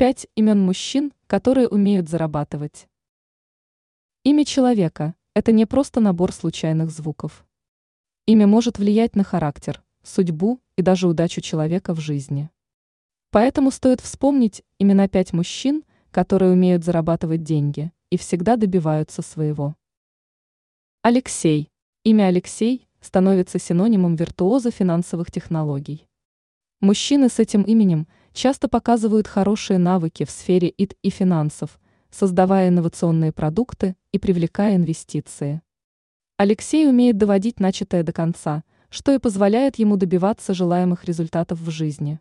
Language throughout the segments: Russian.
Пять имен мужчин, которые умеют зарабатывать. Имя человека – это не просто набор случайных звуков. Имя может влиять на характер, судьбу и даже удачу человека в жизни. Поэтому стоит вспомнить имена пять мужчин, которые умеют зарабатывать деньги и всегда добиваются своего. Алексей. Имя Алексей становится синонимом виртуоза финансовых технологий. Мужчины с этим именем часто показывают хорошие навыки в сфере ИТ и финансов, создавая инновационные продукты и привлекая инвестиции. Алексей умеет доводить начатое до конца, что и позволяет ему добиваться желаемых результатов в жизни.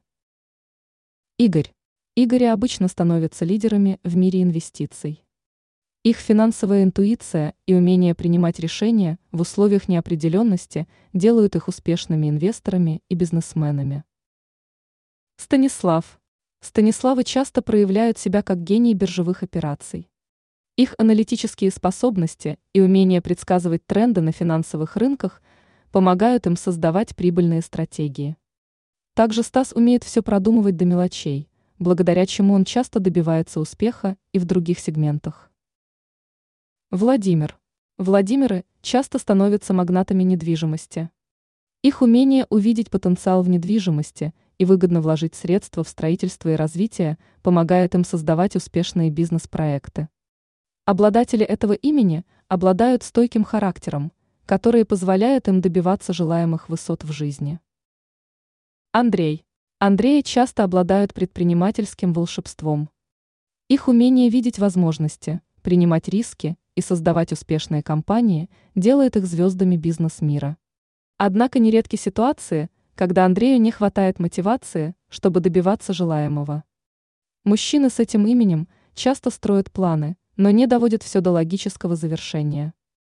Игорь. Игори обычно становятся лидерами в мире инвестиций. Их финансовая интуиция и умение принимать решения в условиях неопределенности делают их успешными инвесторами и бизнесменами. Станислав. Станиславы часто проявляют себя как гении биржевых операций. Их аналитические способности и умение предсказывать тренды на финансовых рынках помогают им создавать прибыльные стратегии. Также Стас умеет все продумывать до мелочей, благодаря чему он часто добивается успеха и в других сегментах. Владимир. Владимиры часто становятся магнатами недвижимости. Их умение увидеть потенциал в недвижимости и выгодно вложить средства в строительство и развитие помогает им создавать успешные бизнес-проекты. Обладатели этого имени обладают стойким характером, который позволяет им добиваться желаемых высот в жизни. Андрей. Андреи часто обладают предпринимательским волшебством. Их умение видеть возможности, принимать риски и создавать успешные компании делает их звездами бизнес-мира. Однако нередки ситуации, когда Андрею не хватает мотивации, чтобы добиваться желаемого. Мужчины с этим именем часто строят планы, но не доводят все до логического завершения.